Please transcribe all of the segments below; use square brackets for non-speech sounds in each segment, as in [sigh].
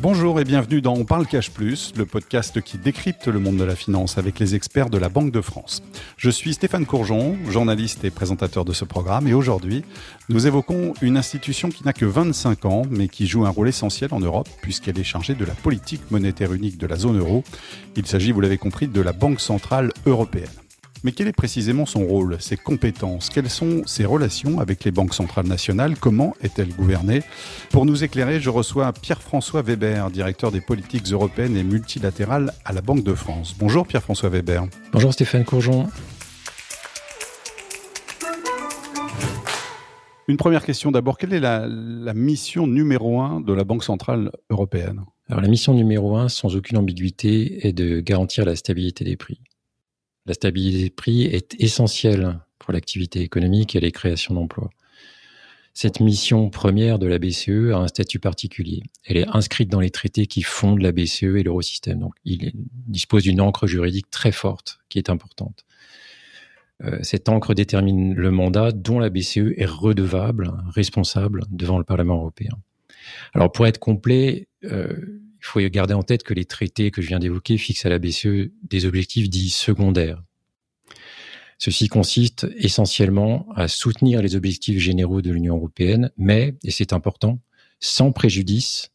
Bonjour et bienvenue dans On parle cash plus, le podcast qui décrypte le monde de la finance avec les experts de la Banque de France. Je suis Stéphane Courgeon, journaliste et présentateur de ce programme et aujourd'hui, nous évoquons une institution qui n'a que 25 ans mais qui joue un rôle essentiel en Europe puisqu'elle est chargée de la politique monétaire unique de la zone euro. Il s'agit, vous l'avez compris, de la Banque centrale européenne. Mais quel est précisément son rôle, ses compétences? Quelles sont ses relations avec les banques centrales nationales? Comment est-elle gouvernée? Pour nous éclairer, je reçois Pierre-François Weber, directeur des politiques européennes et multilatérales à la Banque de France. Bonjour Pierre-François Weber. Bonjour Stéphane Courgeon. Une première question d'abord. Quelle est la, mission numéro un de la Banque centrale européenne? Alors la mission numéro un, sans aucune ambiguïté, est de garantir la stabilité des prix. La stabilité des prix est essentielle pour l'activité économique et les créations d'emplois. Cette mission première de la BCE a un statut particulier. Elle est inscrite dans les traités qui fondent la BCE et l'eurosystème. Donc, il dispose d'une encre juridique très forte qui est importante. Euh, cette encre détermine le mandat dont la BCE est redevable, responsable devant le Parlement européen. Alors, pour être complet, euh, il faut garder en tête que les traités que je viens d'évoquer fixent à la BCE des objectifs dits secondaires. Ceci consiste essentiellement à soutenir les objectifs généraux de l'Union européenne, mais, et c'est important, sans préjudice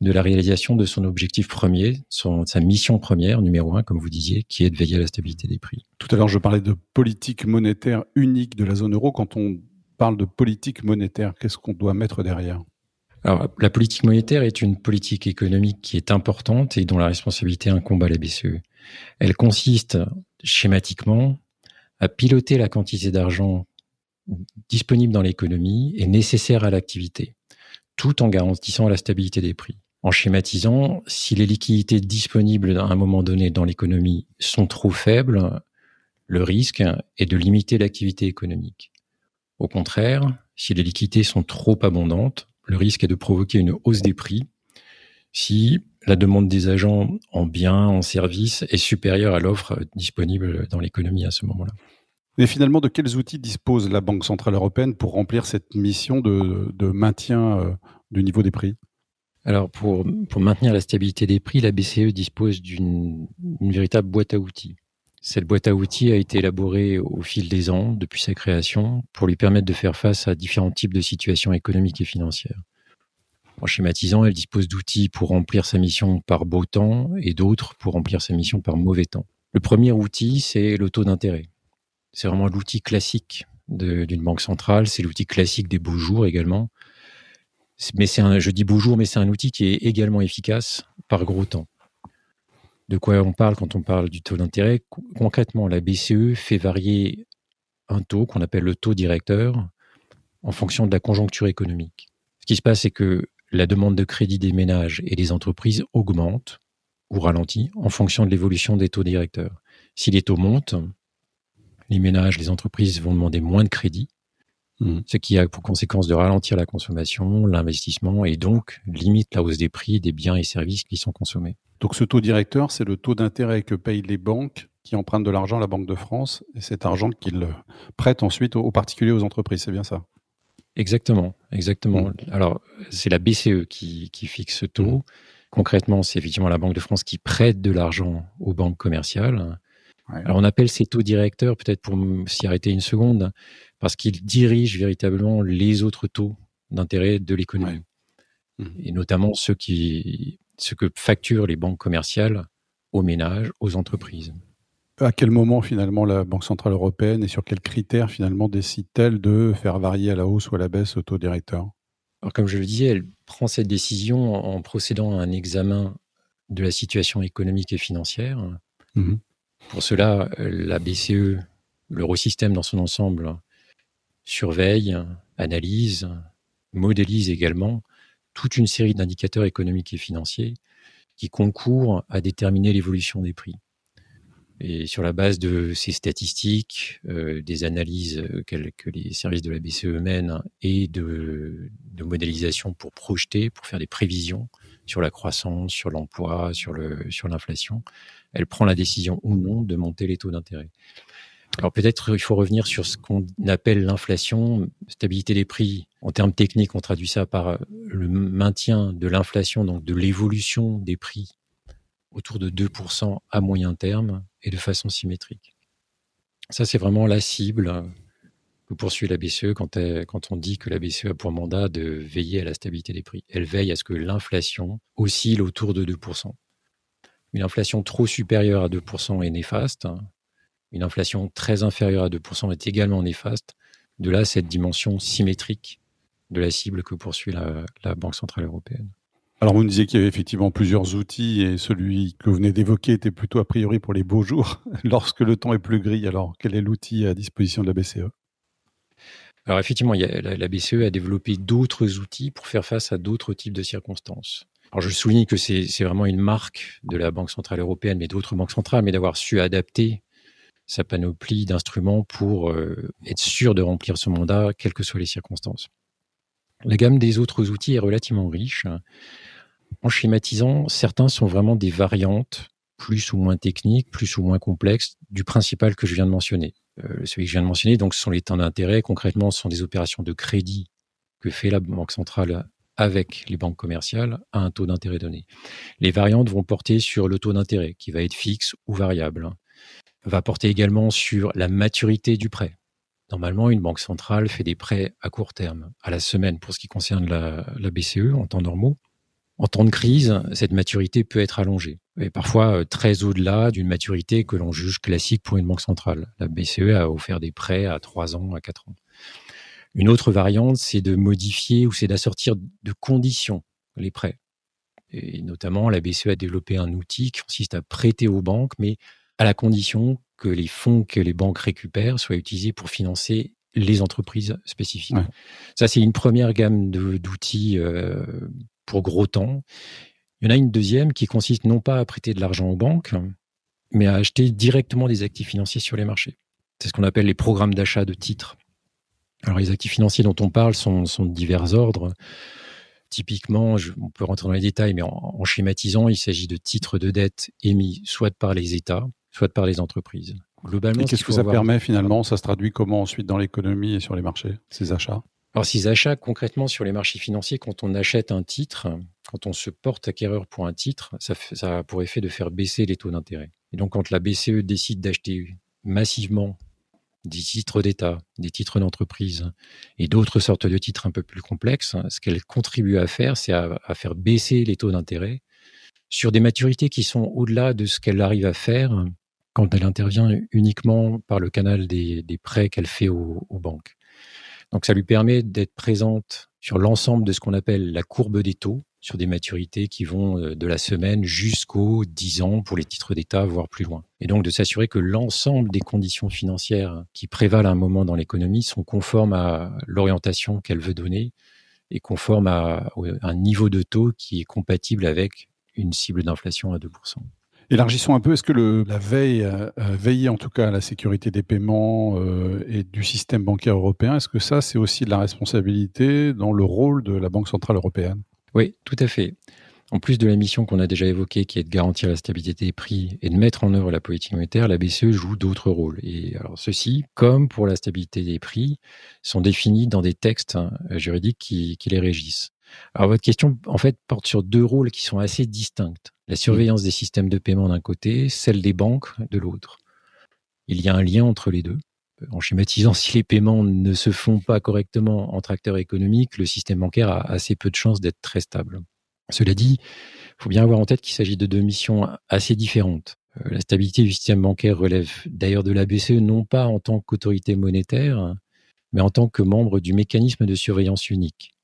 de la réalisation de son objectif premier, son, sa mission première, numéro un, comme vous disiez, qui est de veiller à la stabilité des prix. Tout à l'heure, je parlais de politique monétaire unique de la zone euro. Quand on parle de politique monétaire, qu'est-ce qu'on doit mettre derrière? La politique monétaire est une politique économique qui est importante et dont la responsabilité incombe à la BCE. Elle consiste schématiquement à piloter la quantité d'argent disponible dans l'économie et nécessaire à l'activité, tout en garantissant la stabilité des prix. En schématisant, si les liquidités disponibles à un moment donné dans l'économie sont trop faibles, le risque est de limiter l'activité économique. Au contraire, si les liquidités sont trop abondantes, le risque est de provoquer une hausse des prix si la demande des agents en biens, en services est supérieure à l'offre disponible dans l'économie à ce moment-là. Et finalement, de quels outils dispose la Banque Centrale Européenne pour remplir cette mission de, maintien euh, du niveau des prix? Alors, pour, pour, maintenir la stabilité des prix, la BCE dispose d'une véritable boîte à outils. Cette boîte à outils a été élaborée au fil des ans, depuis sa création, pour lui permettre de faire face à différents types de situations économiques et financières. En schématisant, elle dispose d'outils pour remplir sa mission par beau temps et d'autres pour remplir sa mission par mauvais temps. Le premier outil, c'est le taux d'intérêt. C'est vraiment l'outil classique d'une banque centrale, c'est l'outil classique des beaux jours également. Mais c'est je dis beau jour, mais c'est un outil qui est également efficace par gros temps de quoi on parle quand on parle du taux d'intérêt. Concrètement, la BCE fait varier un taux qu'on appelle le taux directeur en fonction de la conjoncture économique. Ce qui se passe, c'est que la demande de crédit des ménages et des entreprises augmente ou ralentit en fonction de l'évolution des taux directeurs. Si les taux montent, les ménages, les entreprises vont demander moins de crédit, mmh. ce qui a pour conséquence de ralentir la consommation, l'investissement et donc limite la hausse des prix des biens et services qui sont consommés. Donc ce taux directeur, c'est le taux d'intérêt que payent les banques qui empruntent de l'argent à la Banque de France et cet argent qu'ils prêtent ensuite aux particuliers, aux entreprises. C'est bien ça? Exactement, exactement. Mmh. Alors c'est la BCE qui, fixe ce taux. Mmh. Concrètement, c'est effectivement la Banque de France qui prête de l'argent aux banques commerciales. Alors on appelle ces taux directeurs, peut-être pour s'y arrêter une seconde, parce qu'ils dirigent véritablement les autres taux d'intérêt de l'économie. Mmh. Et notamment ceux qui ce que facturent les banques commerciales aux ménages, aux entreprises. À quel moment finalement la Banque Centrale Européenne et sur quels critères finalement décide-t-elle de faire varier à la hausse ou à la baisse le taux directeur? Alors comme je le disais, elle prend cette décision en procédant à un examen de la situation économique et financière. Mmh Pour cela, la BCE, l'eurosystème dans son ensemble, surveille, analyse, modélise également toute une série d'indicateurs économiques et financiers qui concourent à déterminer l'évolution des prix. Et sur la base de ces statistiques, euh, des analyses que, les services de la BCE mènent et de, modélisation pour projeter, pour faire des prévisions sur la croissance, sur l'emploi, sur l'inflation, elle prend la décision ou non de monter les taux d'intérêt. Alors peut-être il faut revenir sur ce qu'on appelle l'inflation, stabilité des prix. En termes techniques, on traduit ça par le maintien de l'inflation, donc de l'évolution des prix autour de 2% à moyen terme et de façon symétrique. Ça, c'est vraiment la cible que poursuit la BCE quand, quand, on dit que la BCE a pour mandat de veiller à la stabilité des prix. Elle veille à ce que l'inflation oscille autour de 2%. Une inflation trop supérieure à 2% est néfaste. Une inflation très inférieure à 2% est également néfaste. De là, cette dimension symétrique de la cible que poursuit la Banque Centrale Européenne. Alors, vous nous disiez qu'il y avait effectivement plusieurs outils et celui que vous venez d'évoquer était plutôt a priori pour les beaux jours. [laughs] Lorsque le temps est plus gris, alors quel est l'outil à disposition de la BCE Alors, effectivement, la, BCE a développé d'autres outils pour faire face à d'autres types de circonstances. Alors, je souligne que c'est vraiment une marque de la Banque Centrale Européenne, mais d'autres banques centrales, mais d'avoir su adapter sa panoplie d'instruments pour euh, être sûr de remplir ce mandat, quelles que soient les circonstances. La gamme des autres outils est relativement riche. En schématisant, certains sont vraiment des variantes plus ou moins techniques, plus ou moins complexes du principal que je viens de mentionner. Euh, celui que je viens de mentionner, donc, ce sont les temps d'intérêt. Concrètement, ce sont des opérations de crédit que fait la Banque centrale avec les banques commerciales à un taux d'intérêt donné. Les variantes vont porter sur le taux d'intérêt, qui va être fixe ou variable. Va porter également sur la maturité du prêt. Normalement, une banque centrale fait des prêts à court terme, à la semaine pour ce qui concerne la, BCE en temps normaux. En temps de crise, cette maturité peut être allongée, et parfois euh, très au-delà d'une maturité que l'on juge classique pour une banque centrale. La BCE a offert des prêts à 3 ans, à 4 ans. Une autre variante, c'est de modifier ou c'est d'assortir de conditions les prêts. Et notamment, la BCE a développé un outil qui consiste à prêter aux banques, mais à la condition que les fonds que les banques récupèrent soient utilisés pour financer les entreprises spécifiques. Ça, c'est une première gamme d'outils euh, pour gros temps. Il y en a une deuxième qui consiste non pas à prêter de l'argent aux banques, mais à acheter directement des actifs financiers sur les marchés. C'est ce qu'on appelle les programmes d'achat de titres. Alors les actifs financiers dont on parle sont, de divers ordres. Typiquement, on peut rentrer dans les détails, mais en, schématisant, il s'agit de titres de dette émis soit par les États, soit par les entreprises. Globalement, qu'est-ce que ça permet finalement? Ça se traduit comment ensuite dans l'économie et sur les marchés, ces achats? Alors, ces achats, concrètement, sur les marchés financiers, quand on achète un titre, quand on se porte acquéreur pour un titre, ça, ça a pour effet de faire baisser les taux d'intérêt. Et donc, quand la BCE décide d'acheter massivement des titres d'État, des titres d'entreprise et d'autres sortes de titres un peu plus complexes, ce qu'elle contribue à faire, c'est à, faire baisser les taux d'intérêt sur des maturités qui sont au-delà de ce qu'elle arrive à faire quand elle intervient uniquement par le canal des, prêts qu'elle fait aux banques. Donc ça lui permet d'être présente sur l'ensemble de ce qu'on appelle la courbe des taux, sur des maturités qui vont euh, de la semaine jusqu'aux 10 ans pour les titres d'État, voire plus loin. Et donc de s'assurer que l'ensemble des conditions financières qui prévalent à un moment dans l'économie sont conformes à l'orientation qu'elle veut donner et conformes à un niveau de taux qui est compatible avec une cible d'inflation à 2%. Élargissons un peu, est-ce que la veille, euh, euh, veiller en tout cas à la sécurité des paiements euh, et du système bancaire européen, est-ce que ça, c'est aussi de la responsabilité dans le rôle de la Banque Centrale Européenne? Oui, tout à fait. En plus de la mission qu'on a déjà évoquée, qui est de garantir la stabilité des prix et de mettre en œuvre la politique monétaire, la BCE joue d'autres rôles. Et alors, ceux-ci, comme pour la stabilité des prix, sont définis dans des textes hein, juridiques qui les régissent. Alors, votre question, en fait, porte sur deux rôles qui sont assez distincts la surveillance des systèmes de paiement d'un côté, celle des banques de l'autre. Il y a un lien entre les deux. En schématisant, si les paiements ne se font pas correctement entre acteurs économiques, le système bancaire a assez peu de chances d'être très stable. Cela dit, il faut bien avoir en tête qu'il s'agit de deux missions assez différentes. Euh, la stabilité du système bancaire relève d'ailleurs de la BCE non pas en tant qu'autorité monétaire, mais en tant que membre du mécanisme de surveillance unique.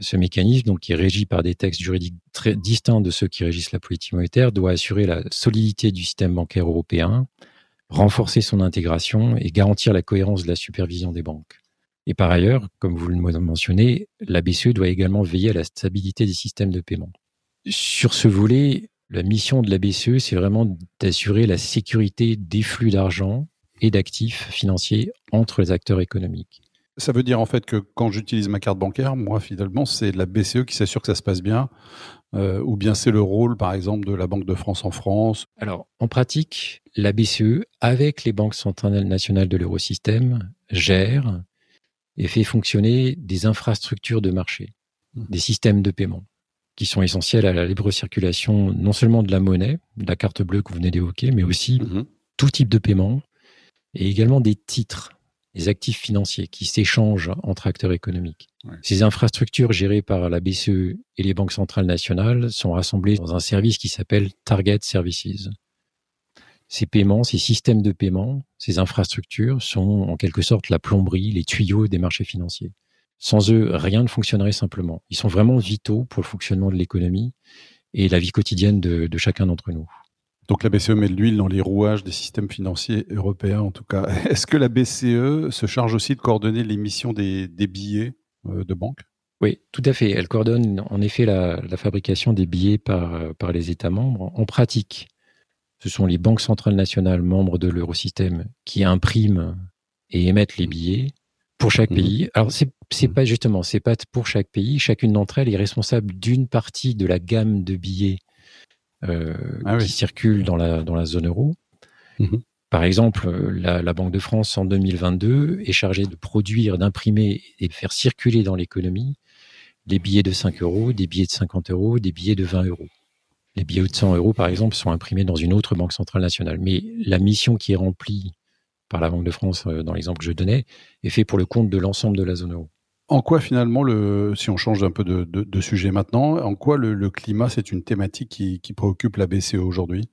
Ce mécanisme, qui est régi par des textes juridiques très distincts de ceux qui régissent la politique monétaire, doit assurer la solidité du système bancaire européen, renforcer son intégration et garantir la cohérence de la supervision des banques. Et par ailleurs, comme vous le mentionnez, la BCE doit également veiller à la stabilité des systèmes de paiement. Sur ce volet, la mission de la BCE, c'est vraiment d'assurer la sécurité des flux d'argent et d'actifs financiers entre les acteurs économiques. Ça veut dire en fait que quand j'utilise ma carte bancaire, moi finalement c'est la BCE qui s'assure que ça se passe bien, euh, ou bien c'est le rôle par exemple de la Banque de France en France. Alors en pratique, la BCE avec les banques centrales nationales de l'eurosystème gère et fait fonctionner des infrastructures de marché, mmh. des systèmes de paiement qui sont essentiels à la libre circulation non seulement de la monnaie, de la carte bleue que vous venez d'évoquer, mais aussi mmh. tout type de paiement et également des titres, des actifs financiers qui s'échangent entre acteurs économiques. Ces infrastructures gérées par la BCE et les banques centrales nationales sont rassemblées dans un service qui s'appelle Target Services. Ces paiements, ces systèmes de paiement, ces infrastructures sont en quelque sorte la plomberie, les tuyaux des marchés financiers. Sans eux, rien ne fonctionnerait simplement. Ils sont vraiment vitaux pour le fonctionnement de l'économie et la vie quotidienne de, de chacun d'entre nous. Donc la BCE met de l'huile dans les rouages des systèmes financiers européens en tout cas. [laughs] Est-ce que la BCE se charge aussi de coordonner l'émission des, des billets euh, de banque? Oui, tout à fait. Elle coordonne en effet la, la, fabrication des billets par, par les États membres. En pratique, ce sont les banques centrales nationales membres de l'eurosystème qui impriment et émettent les billets pour chaque mmh. pays. Alors c'est c'est mmh. pas justement, c'est pas pour chaque pays. Chacune d'entre elles est responsable d'une partie de la gamme de billets euh, ah qui circulent dans la dans la zone euro. Mmh. Par exemple, la, la, Banque de France en 2022 est chargée de produire, d'imprimer et de faire circuler dans l'économie des billets de 5 euros, des billets de 50 euros, des billets de 20 euros. Les billets de 100 euros, par exemple, sont imprimés dans une autre banque centrale nationale. Mais la mission qui est remplie par la Banque de France, euh, dans l'exemple que je donnais, est faite pour le compte de l'ensemble de la zone euro. En quoi finalement, le, si on change un peu de, de, sujet maintenant, en quoi le, climat c'est une thématique qui, qui, préoccupe la BCE aujourd'hui?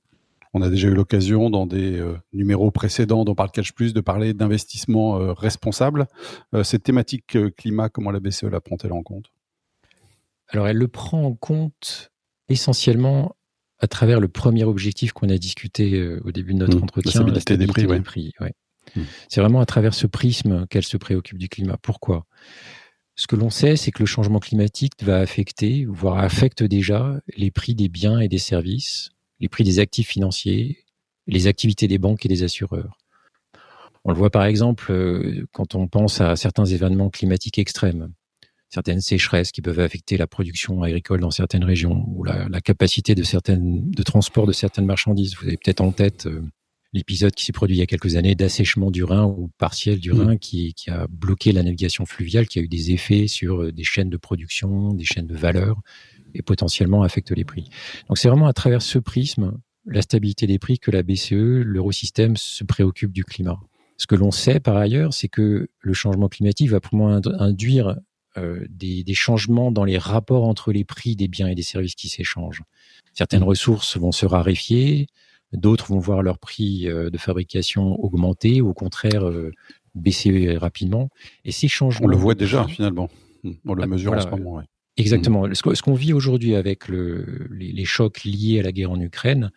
On a déjà eu l'occasion dans des euh, numéros précédents dans Parle Cash Plus de parler d'investissement euh, responsable. cette thématique climat, comment la BCE la prend-elle en compte? Alors elle le prend en compte essentiellement à travers le premier objectif qu'on a discuté euh, au début de notre mmh. entretien, la stabilité, des prix. Mmh. C'est vraiment à travers ce prisme qu'elle se préoccupe du climat. Pourquoi? Ce que l'on sait, c'est que le changement climatique va affecter, voire affecte déjà, les prix des biens et des services, les prix des actifs financiers, les activités des banques et des assureurs. On le voit par exemple euh, quand on pense à certains événements climatiques extrêmes certaines sécheresses qui peuvent affecter la production agricole dans certaines régions ou la, capacité de certaines de transport de certaines marchandises. Vous avez peut-être en tête euh, l'épisode qui s'est produit il y a quelques années d'assèchement du Rhin ou partiel du Rhin qui, qui, a bloqué la navigation fluviale, qui a eu des effets sur euh, des chaînes de production, des chaînes de valeur et potentiellement affecte les prix. Donc c'est vraiment à travers ce prisme, la stabilité des prix, que la BCE, l'eurosystème, se préoccupe du climat. Ce que l'on sait par ailleurs, c'est que le changement climatique va probablement induire euh, des, changements dans les rapports entre les prix des biens et des services qui s'échangent. Certaines mmh. ressources vont se raréfier, d'autres vont voir leur prix euh, de fabrication augmenter ou au contraire euh, baisser rapidement. Et ces changements... On le voit déjà finalement. Mmh. On le ah, mesure en ce moment. Exactement. Mmh. Ce qu'on vit aujourd'hui avec le, les, chocs liés à la guerre en Ukraine,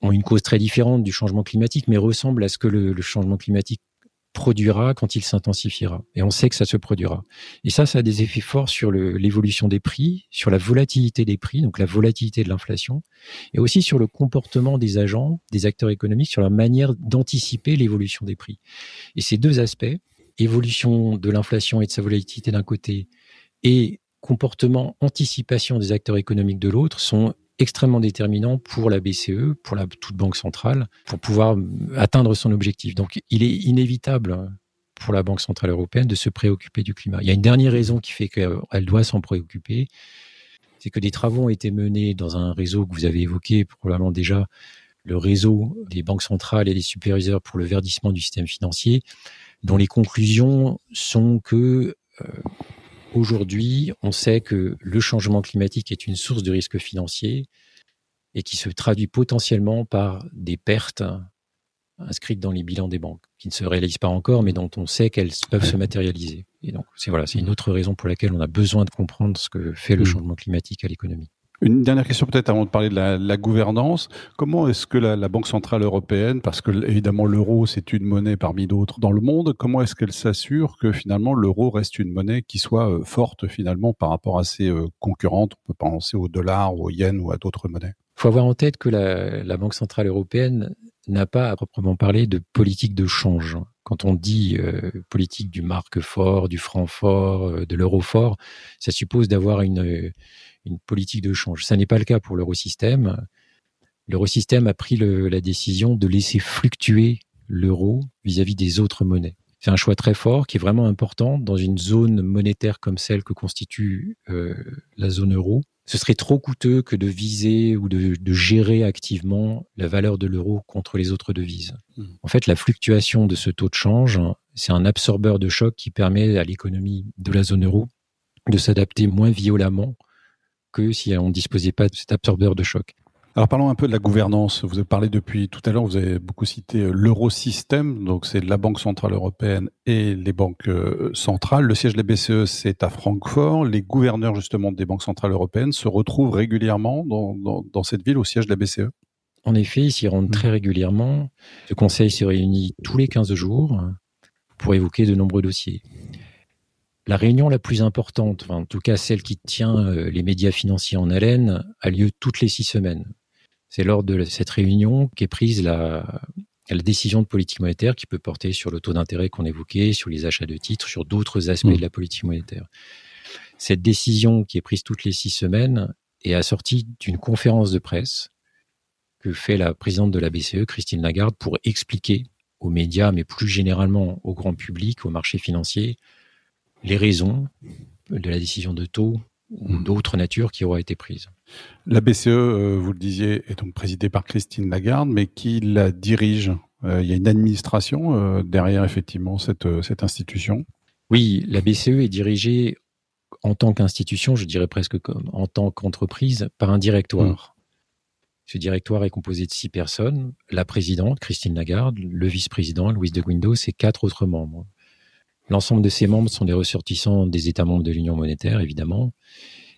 ont une cause très différente du changement climatique, mais ressemble à ce que le changement climatique produira quand il s'intensifiera. Et on sait que ça se produira. Et ça, ça a des effets forts sur l'évolution des prix, sur la volatilité des prix, donc la volatilité de l'inflation, et aussi sur le comportement des agents, des acteurs économiques, sur la manière d'anticiper l'évolution des prix. Et ces deux aspects, évolution de l'inflation et de sa volatilité d'un côté, et comportement, anticipation des acteurs économiques de l'autre, sont extrêmement déterminant pour la BCE, pour la toute banque centrale, pour pouvoir atteindre son objectif. Donc, il est inévitable pour la Banque centrale européenne de se préoccuper du climat. Il y a une dernière raison qui fait qu'elle doit s'en préoccuper, c'est que des travaux ont été menés dans un réseau que vous avez évoqué probablement déjà, le réseau des banques centrales et des superviseurs pour le verdissement du système financier, dont les conclusions sont que euh, Aujourd'hui, on sait que le changement climatique est une source de risque financier et qui se traduit potentiellement par des pertes inscrites dans les bilans des banques, qui ne se réalisent pas encore, mais dont on sait qu'elles peuvent se matérialiser. Et donc, c'est voilà, c'est une autre raison pour laquelle on a besoin de comprendre ce que fait le mmh. changement climatique à l'économie. Une dernière question peut-être avant de parler de la, gouvernance. Comment est-ce que la, Banque centrale européenne, parce que évidemment l'euro c'est une monnaie parmi d'autres dans le monde, comment est-ce qu'elle s'assure que finalement l'euro reste une monnaie qui soit euh, forte finalement par rapport à ses euh, concurrentes? On peut penser au dollar, au yen ou à d'autres monnaies. Il faut avoir en tête que la, Banque centrale européenne n'a pas à proprement parler de politique de change. Quand on dit euh, politique du marque fort, du franc fort, de l'euro fort, ça suppose d'avoir une une politique de change. Ça n'est pas le cas pour l'eurosystème. L'eurosystème a pris la décision de laisser fluctuer l'euro vis-à-vis des autres monnaies. C'est un choix très fort qui est vraiment important dans une zone monétaire comme celle que constitue euh, la zone euro. Ce serait trop coûteux que de viser ou de, de gérer activement la valeur de l'euro contre les autres devises. Mmh. En fait, la fluctuation de ce taux de change, c'est un absorbeur de choc qui permet à l'économie de la zone euro de s'adapter moins violemment que si on ne disposait pas de cet absorbeur de choc. Alors parlons un peu de la gouvernance. Vous avez parlé depuis tout à l'heure, vous avez beaucoup cité euh, l'eurosystème, donc c'est la Banque centrale européenne et les banques euh, centrales. Le siège de la BCE, c'est à Francfort. Les gouverneurs justement des banques centrales européennes se retrouvent régulièrement dans, cette ville au siège de la BCE. En effet, ils s'y rendent mmh. très régulièrement. Le Conseil se réunit tous les 15 jours pour évoquer de nombreux dossiers. La réunion la plus importante, en tout cas celle qui tient euh, les médias financiers en haleine, a lieu toutes les six semaines. C'est lors de cette réunion qu'est prise la, décision de politique monétaire qui peut porter sur le taux d'intérêt qu'on évoquait, sur les achats de titres, sur d'autres aspects mmh. de la politique monétaire. Cette décision qui est prise toutes les six semaines est assortie d'une conférence de presse que fait la présidente de la BCE, Christine Lagarde, pour expliquer aux médias, mais plus généralement au grand public, au marché financier, les raisons de la décision de taux ou mmh. d'autres natures qui aura été prise. La BCE, euh, vous le disiez, est donc présidée par Christine Lagarde, mais qui la dirige? Euh, Il y a une administration euh, derrière effectivement cette, cette institution Oui, la BCE est dirigée en tant qu'institution, je dirais presque comme en tant qu'entreprise, par un directoire. Mmh. Ce directoire est composé de six personnes, la présidente, Christine Lagarde, le vice-président, Louis de Guindos, et quatre autres membres. L'ensemble de ces membres sont des ressortissants des États membres de l'Union monétaire, évidemment,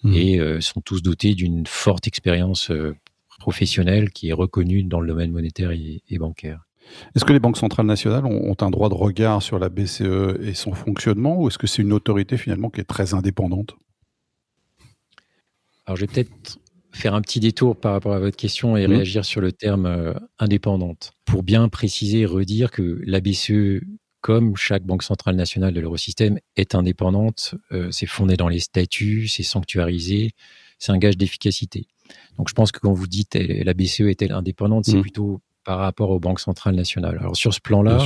Mmh. et euh, sont tous dotés d'une forte expérience euh, professionnelle qui est reconnue dans le domaine monétaire et, bancaire. Est-ce que les banques centrales nationales ont, un droit de regard sur la BCE et son fonctionnement, ou est-ce que c'est une autorité finalement qui est très indépendante? Alors je vais peut-être faire un petit détour par rapport à votre question et mmh. réagir sur le terme euh, indépendante, pour bien préciser et redire que la BCE comme chaque banque centrale nationale de l'eurosystème est indépendante, euh, c'est fondé dans les statuts, c'est sanctuarisé, c'est un gage d'efficacité. Donc je pense que quand vous dites eh, la BCE est-elle indépendante, c'est mmh. plutôt par rapport aux banques centrales nationales. Alors sur ce plan-là,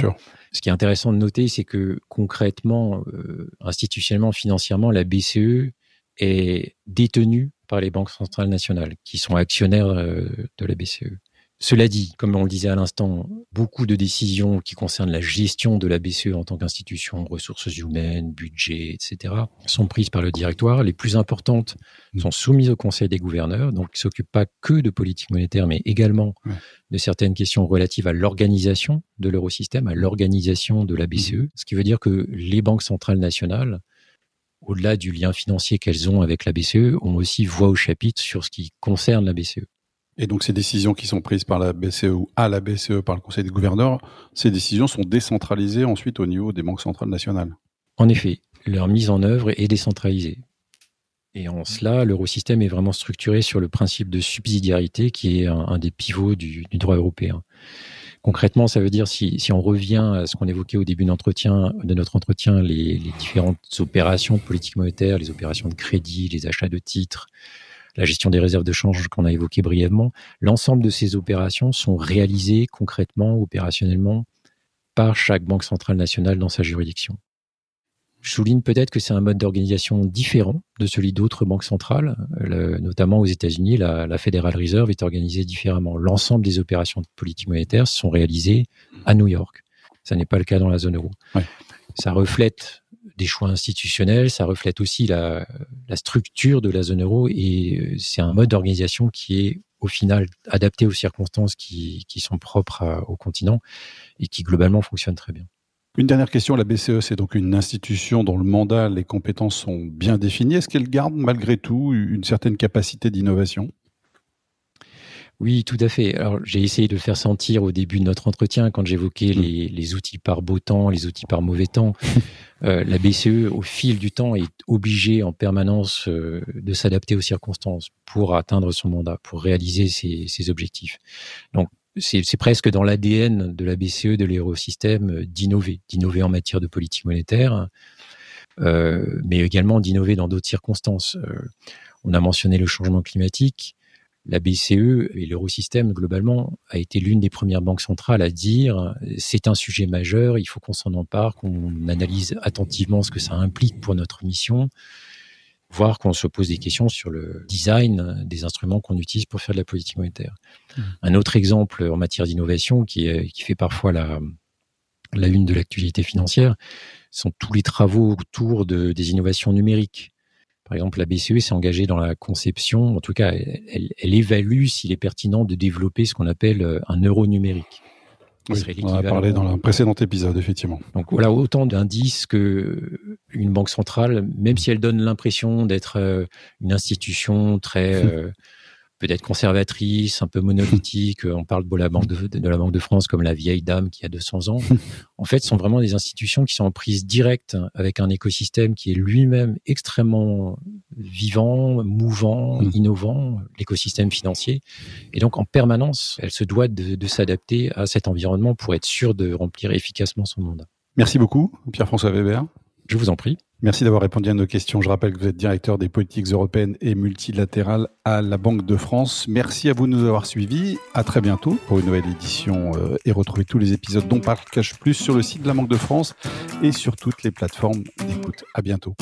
ce qui est intéressant de noter, c'est que concrètement, euh, institutionnellement, financièrement, la BCE est détenue par les banques centrales nationales, qui sont actionnaires euh, de la BCE. Cela dit, comme on le disait à l'instant, beaucoup de décisions qui concernent la gestion de la BCE en tant qu'institution, ressources humaines, budget, etc., sont prises par le directoire. Les plus importantes mmh. sont soumises au Conseil des gouverneurs, donc qui ne s'occupent pas que de politique monétaire, mais également de certaines questions relatives à l'organisation de l'eurosystème, à l'organisation de la BCE, mmh. ce qui veut dire que les banques centrales nationales au-delà du lien financier qu'elles ont avec la BCE, ont aussi voix au chapitre sur ce qui concerne la BCE. Et donc ces décisions qui sont prises par la BCE ou à la BCE par le Conseil des gouverneurs, ces décisions sont décentralisées ensuite au niveau des banques centrales nationales. En effet, leur mise en œuvre est décentralisée. Et en cela, l'eurosystème est vraiment structuré sur le principe de subsidiarité qui est un, des pivots du, droit européen. Concrètement, ça veut dire si, si on revient à ce qu'on évoquait au début de notre entretien, les, les différentes opérations de politique monétaire, les opérations de crédit, les achats de titres, la gestion des réserves de change qu'on a évoqué brièvement, l'ensemble de ces opérations sont réalisées concrètement, opérationnellement, par chaque banque centrale nationale dans sa juridiction. Je souligne peut-être que c'est un mode d'organisation différent de celui d'autres banques centrales, notamment aux États-Unis, la, Federal Reserve est organisée différemment. L'ensemble des opérations de politique monétaire sont réalisées à New York. Ça n'est pas le cas dans la zone euro. Ça reflète des choix institutionnels, ça reflète aussi la, structure de la zone euro et euh, c'est un mode d'organisation qui est au final adapté aux circonstances qui, sont propres au continent et qui globalement fonctionne très bien. Une dernière question, la BCE, c'est donc une institution dont le mandat, les compétences sont bien définies. Est-ce qu'elle garde malgré tout une certaine capacité d'innovation? Oui, tout à fait. Alors, j'ai essayé de le faire sentir au début de notre entretien quand j'évoquais mmh. les, outils par beau temps, les outils par mauvais temps. [laughs] Euh, la BCE, au fil du temps, est obligée en permanence euh, de s'adapter aux circonstances pour atteindre son mandat, pour réaliser ses, objectifs. Donc, c'est presque dans l'ADN de la BCE, de l'eurosystème, euh, d'innover, d'innover en matière de politique monétaire, mais également d'innover dans d'autres circonstances. on a mentionné le changement climatique la BCE et l'eurosystème globalement a été l'une des premières banques centrales à dire c'est un sujet majeur, il faut qu'on s'en empare, qu'on analyse attentivement ce que ça implique pour notre mission, voire qu'on se pose des questions sur le design des instruments qu'on utilise pour faire de la politique monétaire. Mmh. Un autre exemple en matière d'innovation qui, qui fait parfois la, la une de l'actualité financière sont tous les travaux autour de, des innovations numériques. Par exemple, la BCE s'est engagée dans la conception, en tout cas, elle, évalue s'il est pertinent de développer ce qu'on appelle euh, un euro numérique. on a parlé dans un précédent épisode, effectivement. Donc voilà, autant d'indices que une banque centrale, même si elle donne l'impression d'être euh, une institution très euh, [laughs] peut-être conservatrice, un peu monolithique. On parle de la, Banque de, la Banque de France comme la vieille dame qui a 200 ans. [laughs] en fait, ce sont vraiment des institutions qui sont en prise directe avec un écosystème qui est lui-même extrêmement vivant, mouvant, mm. innovant, l'écosystème financier. Et donc, en permanence, elle se doit de, de s'adapter à cet environnement pour être sûre de remplir efficacement son mandat. Merci beaucoup, Pierre-François Weber. Je vous en prie. Merci d'avoir répondu à nos questions. Je rappelle que vous êtes directeur des politiques européennes et multilatérales à la Banque de France. Merci à vous de nous avoir suivis. À très bientôt pour une nouvelle édition euh, et retrouver tous les épisodes dont parle Cash Plus sur le site de la Banque de France et sur toutes les plateformes d'écoute. À bientôt.